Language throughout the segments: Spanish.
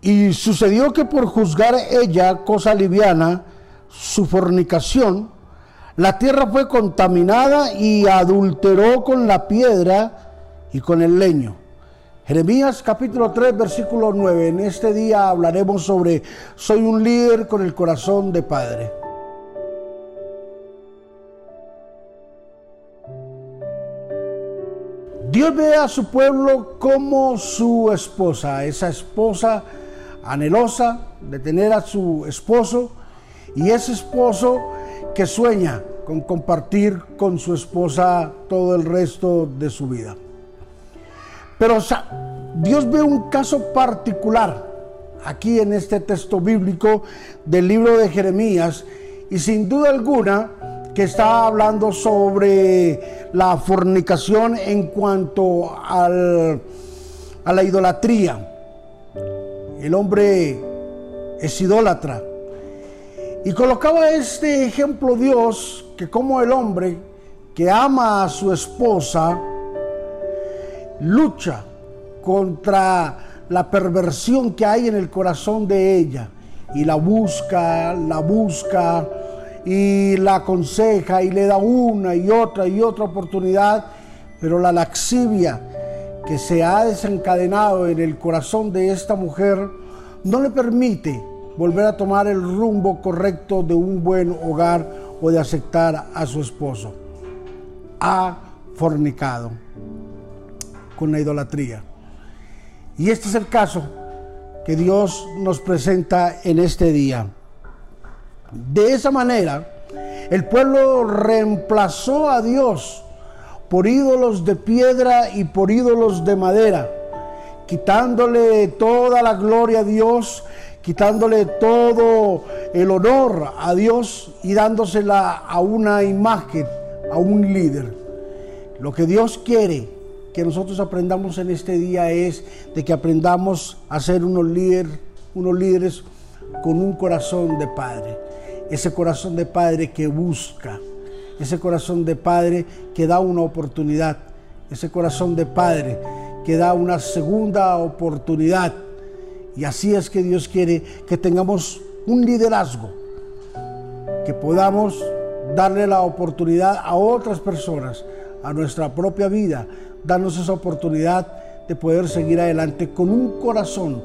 Y sucedió que por juzgar ella cosa liviana, su fornicación, la tierra fue contaminada y adulteró con la piedra y con el leño. Jeremías capítulo 3 versículo 9. En este día hablaremos sobre soy un líder con el corazón de padre. Dios ve a su pueblo como su esposa, esa esposa anhelosa de tener a su esposo y ese esposo que sueña con compartir con su esposa todo el resto de su vida. Pero Dios ve un caso particular aquí en este texto bíblico del libro de Jeremías y sin duda alguna que está hablando sobre la fornicación en cuanto a la idolatría. El hombre es idólatra. Y colocaba este ejemplo Dios que como el hombre que ama a su esposa lucha contra la perversión que hay en el corazón de ella y la busca, la busca y la aconseja y le da una y otra y otra oportunidad, pero la laxivia que se ha desencadenado en el corazón de esta mujer no le permite volver a tomar el rumbo correcto de un buen hogar o de aceptar a su esposo. Ha fornicado con la idolatría. Y este es el caso que Dios nos presenta en este día. De esa manera, el pueblo reemplazó a Dios por ídolos de piedra y por ídolos de madera, quitándole toda la gloria a Dios quitándole todo el honor a Dios y dándosela a una imagen, a un líder. Lo que Dios quiere que nosotros aprendamos en este día es de que aprendamos a ser unos, líder, unos líderes con un corazón de padre. Ese corazón de padre que busca, ese corazón de padre que da una oportunidad, ese corazón de padre que da una segunda oportunidad. Y así es que Dios quiere que tengamos un liderazgo, que podamos darle la oportunidad a otras personas, a nuestra propia vida, darnos esa oportunidad de poder seguir adelante con un corazón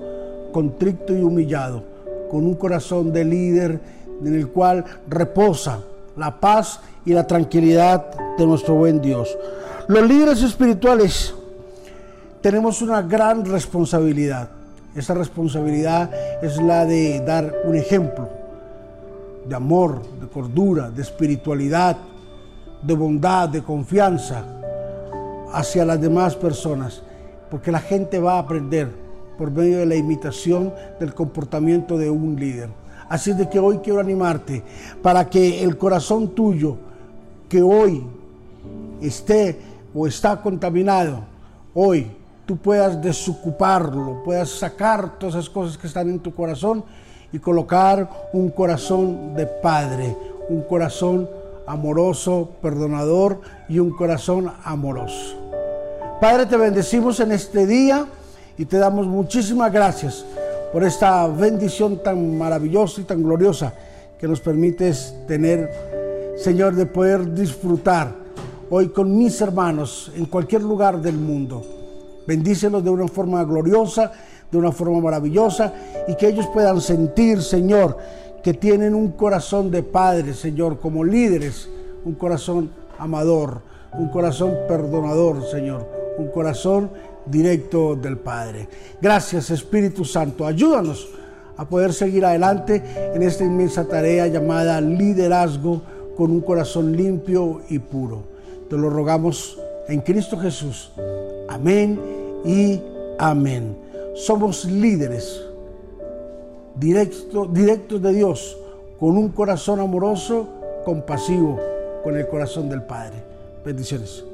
contrito y humillado, con un corazón de líder en el cual reposa la paz y la tranquilidad de nuestro buen Dios. Los líderes espirituales tenemos una gran responsabilidad esa responsabilidad es la de dar un ejemplo de amor, de cordura, de espiritualidad, de bondad, de confianza hacia las demás personas, porque la gente va a aprender por medio de la imitación del comportamiento de un líder. Así de que hoy quiero animarte para que el corazón tuyo, que hoy esté o está contaminado, hoy tú puedas desocuparlo, puedas sacar todas esas cosas que están en tu corazón y colocar un corazón de padre, un corazón amoroso, perdonador y un corazón amoroso. Padre, te bendecimos en este día y te damos muchísimas gracias por esta bendición tan maravillosa y tan gloriosa que nos permites tener, Señor, de poder disfrutar hoy con mis hermanos en cualquier lugar del mundo. Bendícelos de una forma gloriosa, de una forma maravillosa y que ellos puedan sentir, Señor, que tienen un corazón de padre, Señor, como líderes, un corazón amador, un corazón perdonador, Señor, un corazón directo del Padre. Gracias, Espíritu Santo. Ayúdanos a poder seguir adelante en esta inmensa tarea llamada liderazgo con un corazón limpio y puro. Te lo rogamos en Cristo Jesús. Amén y amén. Somos líderes directos de Dios, con un corazón amoroso, compasivo, con el corazón del Padre. Bendiciones.